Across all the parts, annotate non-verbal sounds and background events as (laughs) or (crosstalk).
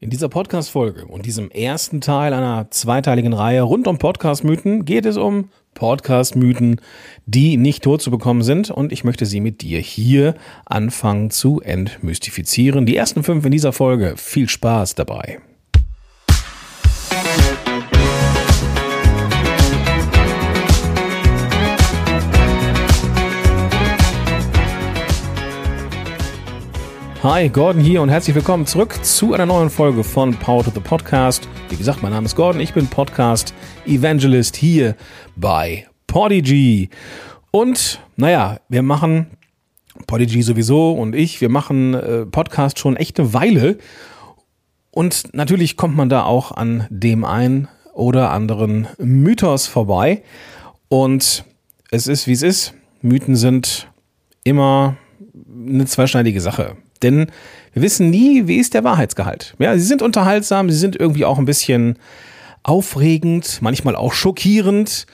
In dieser Podcast-Folge und diesem ersten Teil einer zweiteiligen Reihe rund um Podcast-Mythen geht es um Podcast-Mythen, die nicht tot zu bekommen sind und ich möchte sie mit dir hier anfangen zu entmystifizieren. Die ersten fünf in dieser Folge. Viel Spaß dabei. Hi, Gordon hier und herzlich willkommen zurück zu einer neuen Folge von Power to the Podcast. Wie gesagt, mein Name ist Gordon, ich bin Podcast Evangelist hier bei Podigy. Und naja, wir machen Podigy sowieso und ich, wir machen äh, Podcast schon echt eine Weile. Und natürlich kommt man da auch an dem ein oder anderen Mythos vorbei. Und es ist, wie es ist. Mythen sind immer eine zweischneidige Sache. Denn wir wissen nie, wie ist der Wahrheitsgehalt. Ja, sie sind unterhaltsam, sie sind irgendwie auch ein bisschen aufregend, manchmal auch schockierend.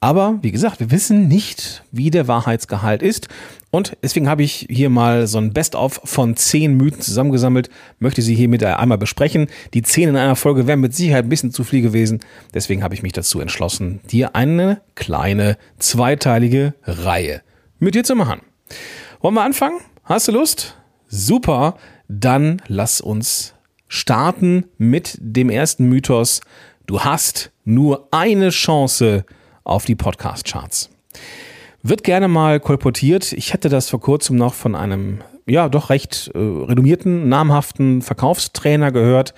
Aber wie gesagt, wir wissen nicht, wie der Wahrheitsgehalt ist. Und deswegen habe ich hier mal so ein Best-of von zehn Mythen zusammengesammelt, möchte sie hiermit einmal besprechen. Die zehn in einer Folge wären mit Sicherheit ein bisschen zu viel gewesen. Deswegen habe ich mich dazu entschlossen, dir eine kleine zweiteilige Reihe mit dir zu machen. Wollen wir anfangen? Hast du Lust? Super, dann lass uns starten mit dem ersten Mythos. Du hast nur eine Chance auf die Podcast-Charts. Wird gerne mal kolportiert. Ich hätte das vor kurzem noch von einem, ja, doch recht äh, renommierten, namhaften Verkaufstrainer gehört,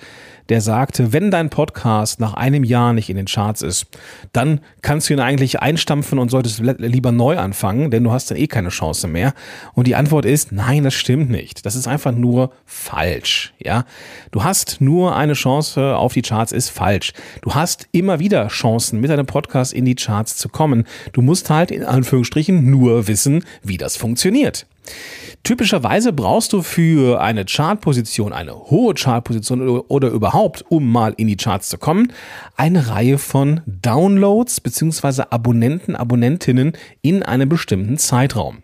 der sagte, wenn dein Podcast nach einem Jahr nicht in den Charts ist, dann kannst du ihn eigentlich einstampfen und solltest lieber neu anfangen, denn du hast dann eh keine Chance mehr. Und die Antwort ist, nein, das stimmt nicht. Das ist einfach nur falsch. Ja, du hast nur eine Chance auf die Charts ist falsch. Du hast immer wieder Chancen, mit deinem Podcast in die Charts zu kommen. Du musst halt in Anführungsstrichen nur wissen, wie das funktioniert. Typischerweise brauchst du für eine Chartposition, eine hohe Chartposition oder überhaupt, um mal in die Charts zu kommen, eine Reihe von Downloads bzw. Abonnenten, Abonnentinnen in einem bestimmten Zeitraum.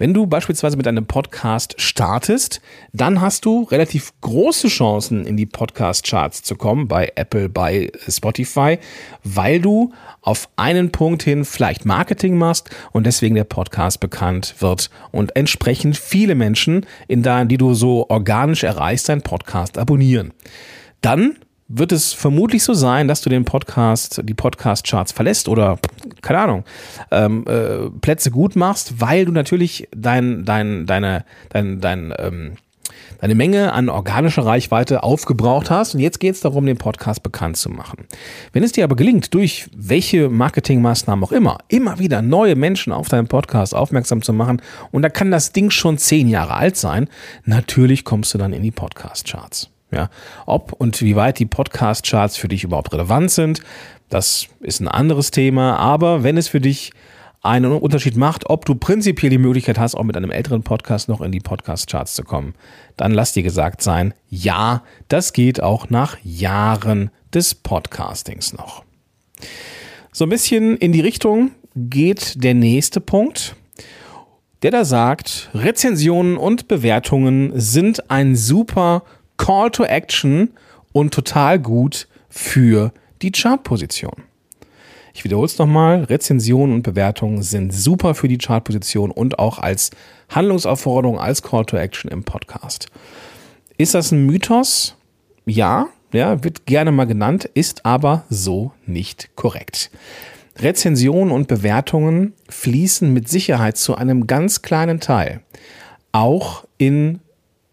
Wenn du beispielsweise mit einem Podcast startest, dann hast du relativ große Chancen, in die Podcast-Charts zu kommen, bei Apple, bei Spotify, weil du auf einen Punkt hin vielleicht Marketing machst und deswegen der Podcast bekannt wird und entsprechend viele Menschen, in da, die du so organisch erreichst, deinen Podcast abonnieren. Dann wird es vermutlich so sein, dass du den Podcast, die Podcast-Charts verlässt oder, keine Ahnung, ähm, äh, Plätze gut machst, weil du natürlich dein, dein, deine, dein, dein, ähm, deine Menge an organischer Reichweite aufgebraucht hast und jetzt geht es darum, den Podcast bekannt zu machen. Wenn es dir aber gelingt, durch welche Marketingmaßnahmen auch immer, immer wieder neue Menschen auf deinen Podcast aufmerksam zu machen und da kann das Ding schon zehn Jahre alt sein, natürlich kommst du dann in die Podcast-Charts. Ja, ob und wie weit die Podcast-Charts für dich überhaupt relevant sind, das ist ein anderes Thema. Aber wenn es für dich einen Unterschied macht, ob du prinzipiell die Möglichkeit hast, auch mit einem älteren Podcast noch in die Podcast-Charts zu kommen, dann lass dir gesagt sein, ja, das geht auch nach Jahren des Podcastings noch. So ein bisschen in die Richtung geht der nächste Punkt, der da sagt, Rezensionen und Bewertungen sind ein super Call to Action und total gut für die Chartposition. Ich wiederhole es nochmal, Rezensionen und Bewertungen sind super für die Chartposition und auch als Handlungsaufforderung, als Call to Action im Podcast. Ist das ein Mythos? Ja, ja, wird gerne mal genannt, ist aber so nicht korrekt. Rezensionen und Bewertungen fließen mit Sicherheit zu einem ganz kleinen Teil auch in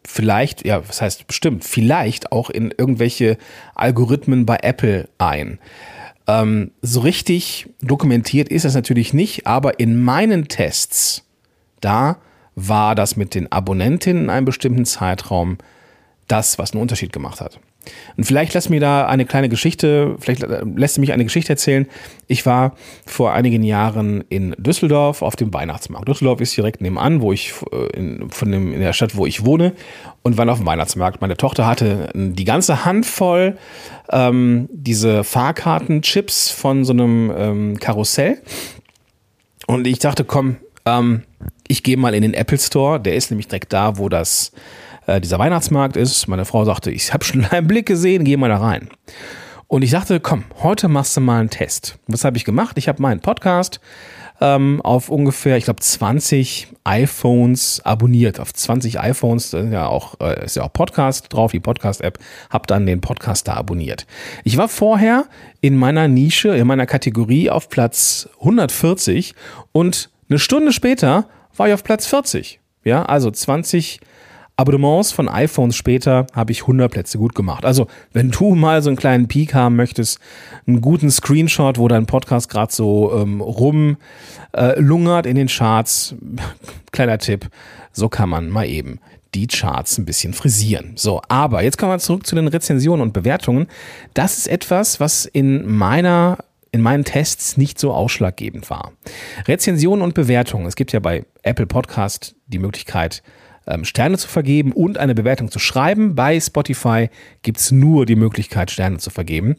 vielleicht, ja, was heißt bestimmt, vielleicht auch in irgendwelche Algorithmen bei Apple ein. Ähm, so richtig dokumentiert ist das natürlich nicht, aber in meinen Tests, da war das mit den Abonnentinnen in einem bestimmten Zeitraum das, was einen Unterschied gemacht hat. Und vielleicht lässt mir da eine kleine Geschichte, vielleicht lässt mich eine Geschichte erzählen. Ich war vor einigen Jahren in Düsseldorf auf dem Weihnachtsmarkt. Düsseldorf ist direkt nebenan, wo ich äh, in, von dem, in der Stadt, wo ich wohne, und war auf dem Weihnachtsmarkt. Meine Tochter hatte die ganze Hand voll ähm, diese Fahrkartenchips von so einem ähm, Karussell. Und ich dachte, komm, ähm, ich gehe mal in den Apple Store. Der ist nämlich direkt da, wo das äh, dieser Weihnachtsmarkt ist. Meine Frau sagte, ich habe schon (laughs) einen Blick gesehen, geh mal da rein. Und ich dachte, komm, heute machst du mal einen Test. Was habe ich gemacht? Ich habe meinen Podcast ähm, auf ungefähr, ich glaube, 20 iPhones abonniert. Auf 20 iPhones ist ja auch, äh, ist ja auch Podcast drauf, die Podcast-App. Hab dann den Podcast da abonniert. Ich war vorher in meiner Nische, in meiner Kategorie auf Platz 140 und eine Stunde später war ich auf Platz 40. Ja, also 20 Abonnements von iPhones später habe ich 100 Plätze gut gemacht. Also, wenn du (laughs) mal so einen kleinen Peak haben möchtest, einen guten Screenshot, wo dein Podcast gerade so ähm, rumlungert äh, in den Charts, (laughs) kleiner Tipp, so kann man mal eben die Charts ein bisschen frisieren. So, aber jetzt kommen wir zurück zu den Rezensionen und Bewertungen. Das ist etwas, was in meiner in meinen Tests nicht so ausschlaggebend war. Rezensionen und Bewertungen. Es gibt ja bei Apple Podcast die Möglichkeit, ähm, Sterne zu vergeben und eine Bewertung zu schreiben. Bei Spotify gibt es nur die Möglichkeit, Sterne zu vergeben.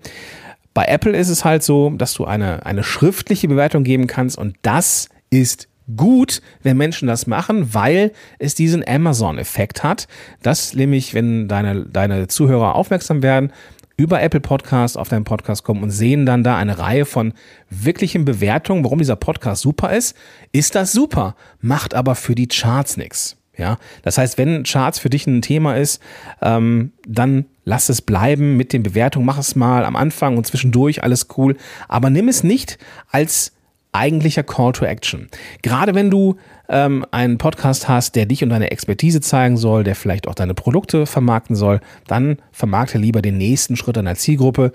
Bei Apple ist es halt so, dass du eine, eine schriftliche Bewertung geben kannst und das ist gut, wenn Menschen das machen, weil es diesen Amazon-Effekt hat, dass nämlich, wenn deine, deine Zuhörer aufmerksam werden, über Apple Podcast auf deinen Podcast kommen und sehen dann da eine Reihe von wirklichen Bewertungen, warum dieser Podcast super ist, ist das super, macht aber für die Charts nichts. Ja, das heißt, wenn Charts für dich ein Thema ist, ähm, dann lass es bleiben mit den Bewertungen, mach es mal am Anfang und zwischendurch, alles cool, aber nimm es nicht als eigentlicher Call to Action. Gerade wenn du ähm, einen Podcast hast, der dich und deine Expertise zeigen soll, der vielleicht auch deine Produkte vermarkten soll, dann vermarkte lieber den nächsten Schritt deiner Zielgruppe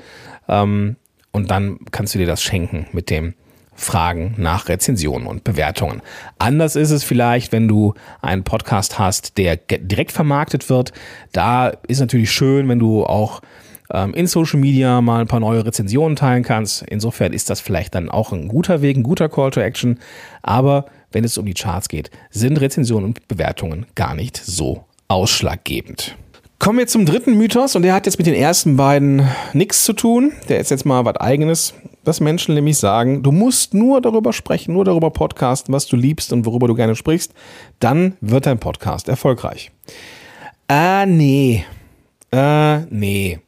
ähm, und dann kannst du dir das schenken mit dem Fragen nach Rezensionen und Bewertungen. Anders ist es vielleicht, wenn du einen Podcast hast, der direkt vermarktet wird. Da ist natürlich schön, wenn du auch ähm, in Social Media mal ein paar neue Rezensionen teilen kannst. Insofern ist das vielleicht dann auch ein guter Weg, ein guter Call to Action. Aber wenn es um die Charts geht, sind Rezensionen und Bewertungen gar nicht so ausschlaggebend. Kommen wir zum dritten Mythos und der hat jetzt mit den ersten beiden nichts zu tun. Der ist jetzt mal was eigenes, dass Menschen nämlich sagen, du musst nur darüber sprechen, nur darüber podcasten, was du liebst und worüber du gerne sprichst, dann wird dein Podcast erfolgreich. Äh, nee. Äh, nee.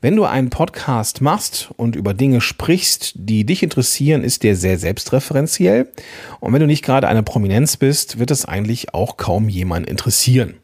Wenn du einen Podcast machst und über Dinge sprichst, die dich interessieren, ist der sehr selbstreferenziell. Und wenn du nicht gerade eine Prominenz bist, wird es eigentlich auch kaum jemand interessieren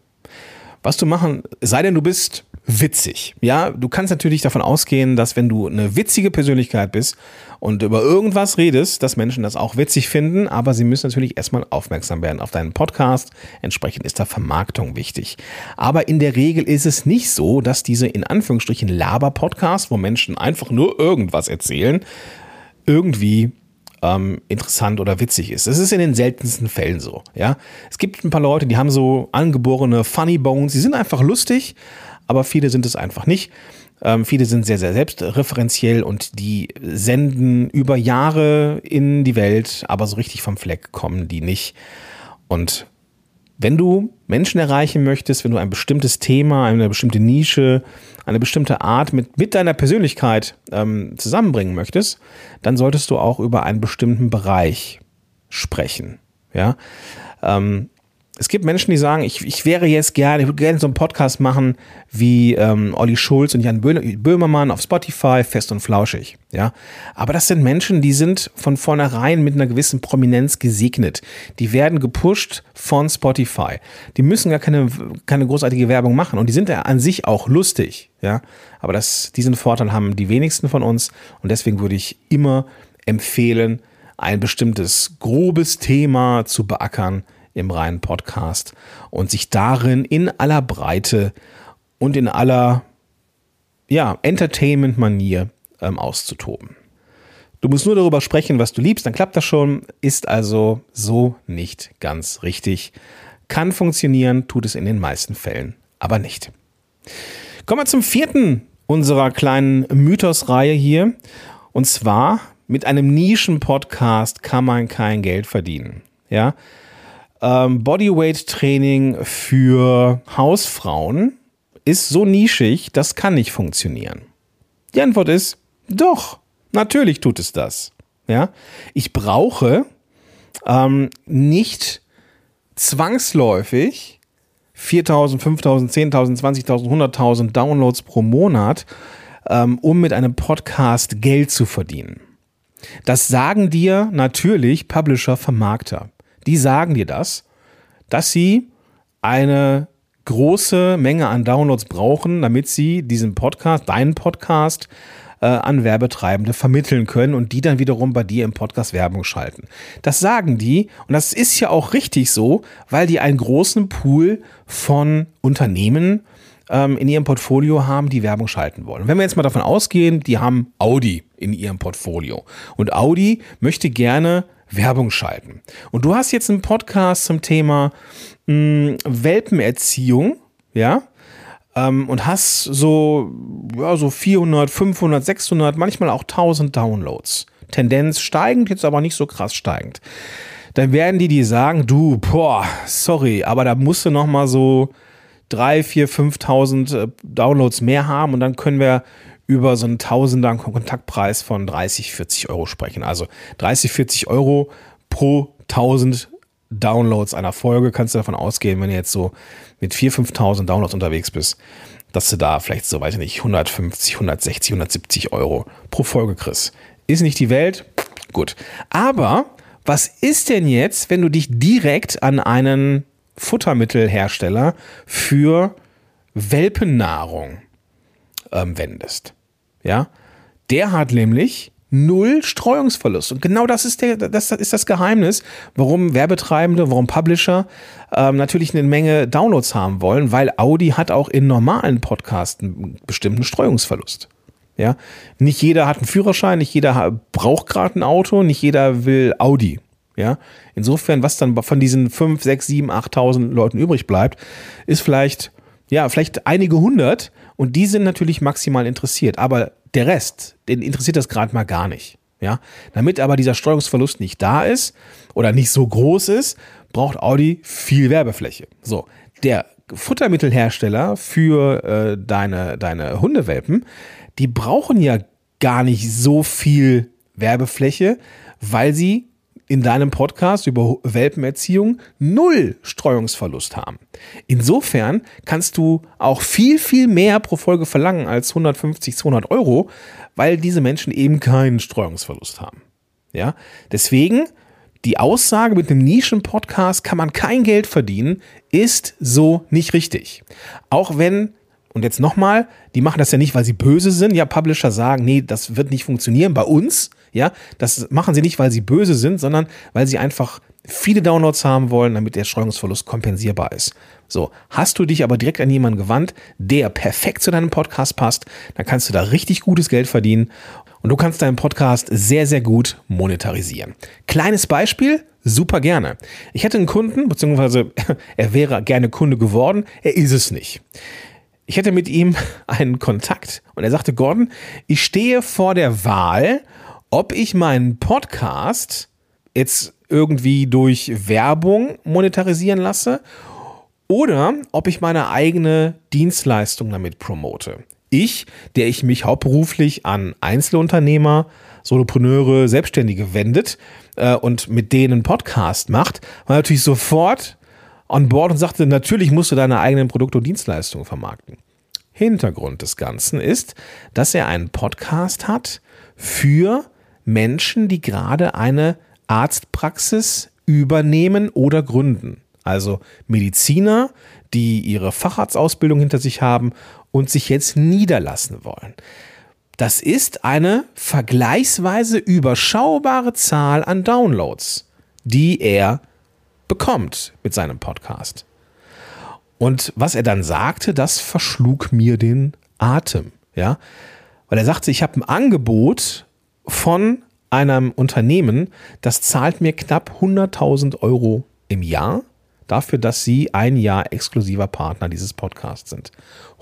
was du machen, sei denn du bist witzig. Ja, du kannst natürlich davon ausgehen, dass wenn du eine witzige Persönlichkeit bist und über irgendwas redest, dass Menschen das auch witzig finden, aber sie müssen natürlich erstmal aufmerksam werden auf deinen Podcast. Entsprechend ist da Vermarktung wichtig. Aber in der Regel ist es nicht so, dass diese in Anführungsstrichen Laber-Podcasts, wo Menschen einfach nur irgendwas erzählen, irgendwie ähm, interessant oder witzig ist. Das ist in den seltensten Fällen so. Ja, es gibt ein paar Leute, die haben so angeborene Funny Bones. Sie sind einfach lustig, aber viele sind es einfach nicht. Ähm, viele sind sehr, sehr selbstreferenziell und die senden über Jahre in die Welt, aber so richtig vom Fleck kommen die nicht. Und wenn du Menschen erreichen möchtest, wenn du ein bestimmtes Thema, eine bestimmte Nische, eine bestimmte Art mit, mit deiner Persönlichkeit ähm, zusammenbringen möchtest, dann solltest du auch über einen bestimmten Bereich sprechen. Ja, ähm, es gibt Menschen, die sagen, ich, ich wäre jetzt gerne, ich würde gerne so einen Podcast machen wie ähm, Olli Schulz und Jan Böhmermann auf Spotify, fest und flauschig. Ja, aber das sind Menschen, die sind von vornherein mit einer gewissen Prominenz gesegnet. Die werden gepusht von Spotify. Die müssen gar keine, keine großartige Werbung machen und die sind ja an sich auch lustig. Ja, aber das, diesen Vorteil haben die wenigsten von uns und deswegen würde ich immer empfehlen, ein bestimmtes grobes Thema zu beackern im reinen Podcast und sich darin in aller Breite und in aller ja, Entertainment-Manier ähm, auszutoben. Du musst nur darüber sprechen, was du liebst, dann klappt das schon, ist also so nicht ganz richtig. Kann funktionieren, tut es in den meisten Fällen aber nicht. Kommen wir zum vierten unserer kleinen Mythos-Reihe hier. Und zwar mit einem Nischen-Podcast kann man kein Geld verdienen. Ja, ähm, Bodyweight-Training für Hausfrauen ist so nischig, das kann nicht funktionieren. Die Antwort ist doch, natürlich tut es das. Ja, ich brauche ähm, nicht zwangsläufig 4.000, 5.000, 10.000, 20.000, 100.000 Downloads pro Monat, ähm, um mit einem Podcast Geld zu verdienen. Das sagen dir natürlich Publisher, Vermarkter. Die sagen dir das, dass sie eine große Menge an Downloads brauchen, damit sie diesen Podcast, deinen Podcast, äh, an Werbetreibende vermitteln können und die dann wiederum bei dir im Podcast Werbung schalten. Das sagen die und das ist ja auch richtig so, weil die einen großen Pool von Unternehmen ähm, in ihrem Portfolio haben, die Werbung schalten wollen. Wenn wir jetzt mal davon ausgehen, die haben Audi in ihrem Portfolio und Audi möchte gerne Werbung schalten. Und du hast jetzt einen Podcast zum Thema mh, hm, Welpenerziehung, ja, ähm, und hast so, ja, so 400, 500, 600, manchmal auch 1000 Downloads. Tendenz steigend, jetzt aber nicht so krass steigend. Dann werden die dir sagen, du, boah, sorry, aber da musst du noch mal so 3, 4, 5.000 Downloads mehr haben und dann können wir über so einen Tausender Kontaktpreis von 30, 40 Euro sprechen. Also 30, 40 Euro pro 1000 Downloads einer Folge kannst du davon ausgehen, wenn du jetzt so mit 4.000, 5.000 Downloads unterwegs bist, dass du da vielleicht so, weiß ich nicht, 150, 160, 170 Euro pro Folge kriegst. Ist nicht die Welt? Gut. Aber was ist denn jetzt, wenn du dich direkt an einen Futtermittelhersteller für Welpennahrung ähm, wendest? Ja, der hat nämlich null Streuungsverlust. Und genau das ist, der, das ist das Geheimnis, warum Werbetreibende, warum Publisher ähm, natürlich eine Menge Downloads haben wollen, weil Audi hat auch in normalen Podcasts einen bestimmten Streuungsverlust. Ja, nicht jeder hat einen Führerschein, nicht jeder braucht gerade ein Auto, nicht jeder will Audi. Ja, insofern, was dann von diesen 5, 6, 7, 8.000 Leuten übrig bleibt, ist vielleicht, ja, vielleicht einige hundert und die sind natürlich maximal interessiert. Aber der Rest, den interessiert das gerade mal gar nicht. Ja, damit aber dieser Steuerungsverlust nicht da ist oder nicht so groß ist, braucht Audi viel Werbefläche. So, der Futtermittelhersteller für äh, deine, deine Hundewelpen, die brauchen ja gar nicht so viel Werbefläche, weil sie in deinem Podcast über Welpenerziehung null Streuungsverlust haben. Insofern kannst du auch viel, viel mehr pro Folge verlangen als 150, 200 Euro, weil diese Menschen eben keinen Streuungsverlust haben. Ja, deswegen die Aussage mit einem Nischen-Podcast kann man kein Geld verdienen, ist so nicht richtig. Auch wenn und jetzt nochmal, die machen das ja nicht, weil sie böse sind. Ja, Publisher sagen, nee, das wird nicht funktionieren bei uns. Ja, das machen sie nicht, weil sie böse sind, sondern weil sie einfach viele Downloads haben wollen, damit der Streuungsverlust kompensierbar ist. So, hast du dich aber direkt an jemanden gewandt, der perfekt zu deinem Podcast passt, dann kannst du da richtig gutes Geld verdienen und du kannst deinen Podcast sehr, sehr gut monetarisieren. Kleines Beispiel, super gerne. Ich hätte einen Kunden, beziehungsweise (laughs) er wäre gerne Kunde geworden, er ist es nicht. Ich hätte mit ihm einen Kontakt und er sagte, Gordon, ich stehe vor der Wahl, ob ich meinen Podcast jetzt irgendwie durch Werbung monetarisieren lasse oder ob ich meine eigene Dienstleistung damit promote. Ich, der ich mich hauptberuflich an Einzelunternehmer, Solopreneure, Selbstständige wendet äh, und mit denen Podcast macht, war natürlich sofort on board und sagte, natürlich musst du deine eigenen Produkte und Dienstleistungen vermarkten. Hintergrund des Ganzen ist, dass er einen Podcast hat für Menschen, die gerade eine Arztpraxis übernehmen oder gründen. Also Mediziner, die ihre Facharztausbildung hinter sich haben und sich jetzt niederlassen wollen. Das ist eine vergleichsweise überschaubare Zahl an Downloads, die er bekommt mit seinem Podcast. Und was er dann sagte, das verschlug mir den Atem, ja, weil er sagte, ich habe ein Angebot von einem Unternehmen, das zahlt mir knapp 100.000 Euro im Jahr dafür, dass sie ein Jahr exklusiver Partner dieses Podcasts sind.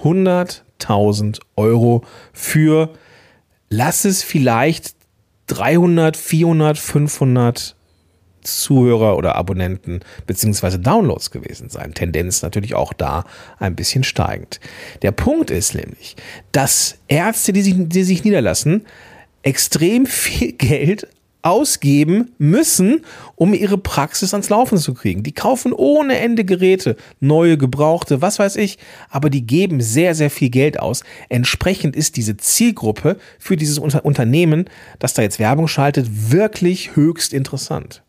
100.000 Euro für, lass es vielleicht 300, 400, 500 Zuhörer oder Abonnenten beziehungsweise Downloads gewesen sein. Tendenz natürlich auch da ein bisschen steigend. Der Punkt ist nämlich, dass Ärzte, die sich, die sich niederlassen, extrem viel (laughs) Geld ausgeben müssen, um ihre Praxis ans Laufen zu kriegen. Die kaufen ohne Ende Geräte, neue, gebrauchte, was weiß ich, aber die geben sehr, sehr viel Geld aus. Entsprechend ist diese Zielgruppe für dieses Unter Unternehmen, das da jetzt Werbung schaltet, wirklich höchst interessant.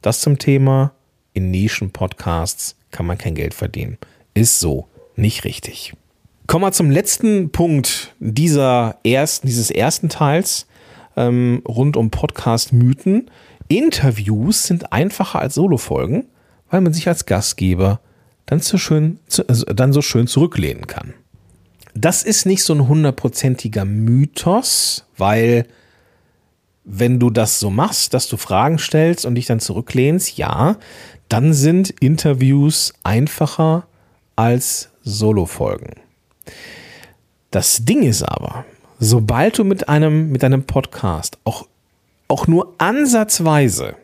Das zum Thema in Nischen-Podcasts kann man kein Geld verdienen. Ist so nicht richtig. Kommen wir zum letzten Punkt dieser ersten, dieses ersten Teils ähm, rund um Podcast-Mythen. Interviews sind einfacher als Solo-Folgen, weil man sich als Gastgeber dann so schön, also dann so schön zurücklehnen kann. Das ist nicht so ein hundertprozentiger Mythos, weil wenn du das so machst, dass du Fragen stellst und dich dann zurücklehnst, ja, dann sind Interviews einfacher als Solo-Folgen. Das Ding ist aber, sobald du mit einem, mit einem Podcast auch, auch nur ansatzweise,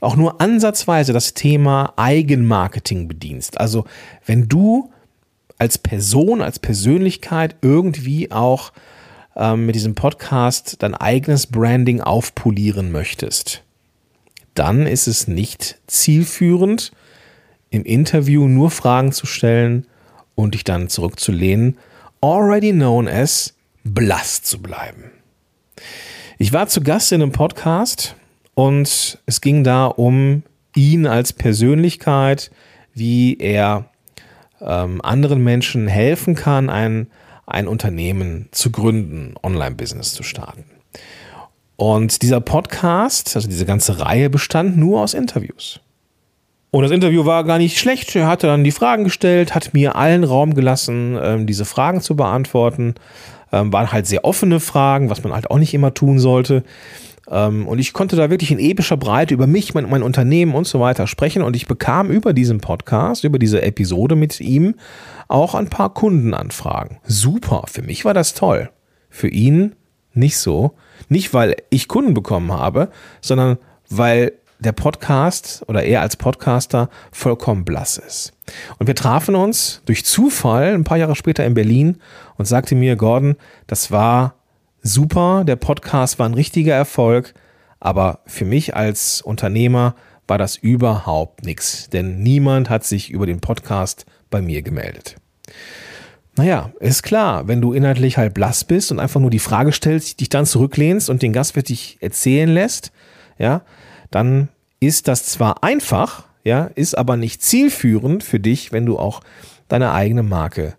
auch nur ansatzweise das Thema Eigenmarketing bedienst, also wenn du als Person, als Persönlichkeit irgendwie auch ähm, mit diesem Podcast dein eigenes Branding aufpolieren möchtest, dann ist es nicht zielführend, im Interview nur Fragen zu stellen und dich dann zurückzulehnen, already known as blass zu bleiben. Ich war zu Gast in einem Podcast und es ging da um ihn als Persönlichkeit, wie er ähm, anderen Menschen helfen kann, ein, ein Unternehmen zu gründen, Online-Business zu starten. Und dieser Podcast, also diese ganze Reihe, bestand nur aus Interviews. Und das Interview war gar nicht schlecht. Er hatte dann die Fragen gestellt, hat mir allen Raum gelassen, ähm, diese Fragen zu beantworten. Ähm, waren halt sehr offene Fragen, was man halt auch nicht immer tun sollte. Ähm, und ich konnte da wirklich in epischer Breite über mich, mein, mein Unternehmen und so weiter sprechen. Und ich bekam über diesen Podcast, über diese Episode mit ihm auch ein paar Kundenanfragen. Super, für mich war das toll. Für ihn nicht so. Nicht, weil ich Kunden bekommen habe, sondern weil der Podcast oder er als Podcaster vollkommen blass ist. Und wir trafen uns durch Zufall ein paar Jahre später in Berlin und sagte mir, Gordon, das war super, der Podcast war ein richtiger Erfolg, aber für mich als Unternehmer war das überhaupt nichts, denn niemand hat sich über den Podcast bei mir gemeldet. Naja, ist klar, wenn du inhaltlich halt blass bist und einfach nur die Frage stellst, dich dann zurücklehnst und den Gast dich erzählen lässt, ja, dann ist das zwar einfach, ja, ist aber nicht zielführend für dich, wenn du auch deine eigene Marke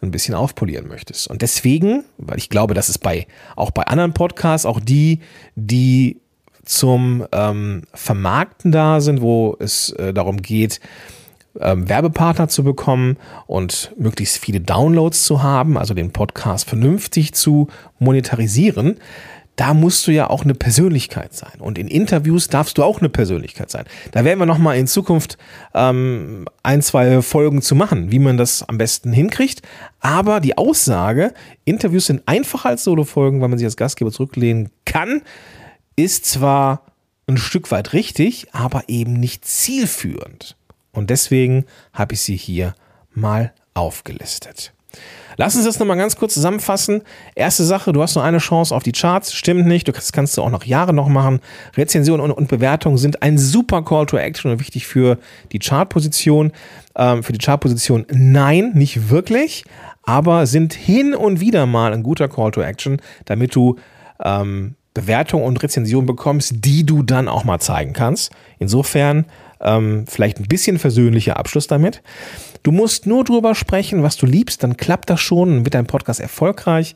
ein bisschen aufpolieren möchtest. Und deswegen, weil ich glaube, dass es bei auch bei anderen Podcasts, auch die, die zum ähm, Vermarkten da sind, wo es äh, darum geht, ähm, Werbepartner zu bekommen und möglichst viele Downloads zu haben, also den Podcast vernünftig zu monetarisieren, da musst du ja auch eine Persönlichkeit sein. Und in Interviews darfst du auch eine Persönlichkeit sein. Da werden wir nochmal in Zukunft ähm, ein, zwei Folgen zu machen, wie man das am besten hinkriegt. Aber die Aussage, Interviews sind einfacher als Solo-Folgen, weil man sich als Gastgeber zurücklehnen kann, ist zwar ein Stück weit richtig, aber eben nicht zielführend. Und deswegen habe ich sie hier mal aufgelistet. Lass uns das nochmal ganz kurz zusammenfassen. Erste Sache, du hast nur eine Chance auf die Charts. Stimmt nicht. Das kannst du auch noch Jahre noch machen. Rezensionen und, und Bewertungen sind ein super Call to Action und wichtig für die Chartposition. Ähm, für die Chartposition nein, nicht wirklich, aber sind hin und wieder mal ein guter Call to Action, damit du ähm, Bewertungen und Rezensionen bekommst, die du dann auch mal zeigen kannst. Insofern ähm, vielleicht ein bisschen versöhnlicher Abschluss damit. Du musst nur drüber sprechen, was du liebst, dann klappt das schon, dann wird dein Podcast erfolgreich.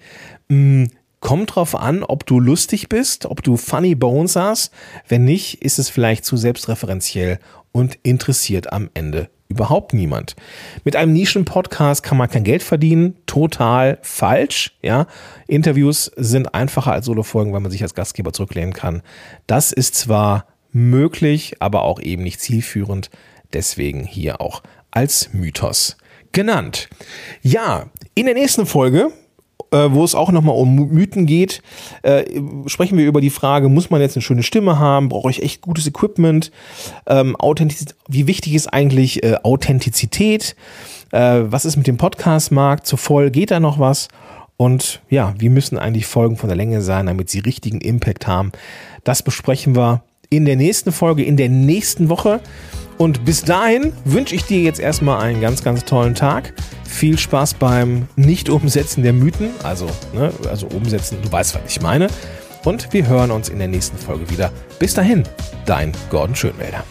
Mhm. Kommt drauf an, ob du lustig bist, ob du funny bones hast. Wenn nicht, ist es vielleicht zu selbstreferenziell und interessiert am Ende überhaupt niemand. Mit einem Nischen-Podcast kann man kein Geld verdienen. Total falsch. Ja, Interviews sind einfacher als Solo-Folgen, weil man sich als Gastgeber zurücklehnen kann. Das ist zwar möglich, aber auch eben nicht zielführend. Deswegen hier auch als Mythos genannt. Ja, in der nächsten Folge äh, wo es auch nochmal um Mythen geht, äh, sprechen wir über die Frage, muss man jetzt eine schöne Stimme haben, brauche ich echt gutes Equipment, ähm, wie wichtig ist eigentlich äh, Authentizität, äh, was ist mit dem Podcast-Markt, zu voll geht da noch was Und ja, wie müssen eigentlich Folgen von der Länge sein, damit sie richtigen Impact haben? Das besprechen wir in der nächsten Folge, in der nächsten Woche. Und bis dahin wünsche ich dir jetzt erstmal einen ganz, ganz tollen Tag. Viel Spaß beim Nicht-Umsetzen der Mythen. Also, ne, also umsetzen, du weißt, was ich meine. Und wir hören uns in der nächsten Folge wieder. Bis dahin, dein Gordon Schönwälder.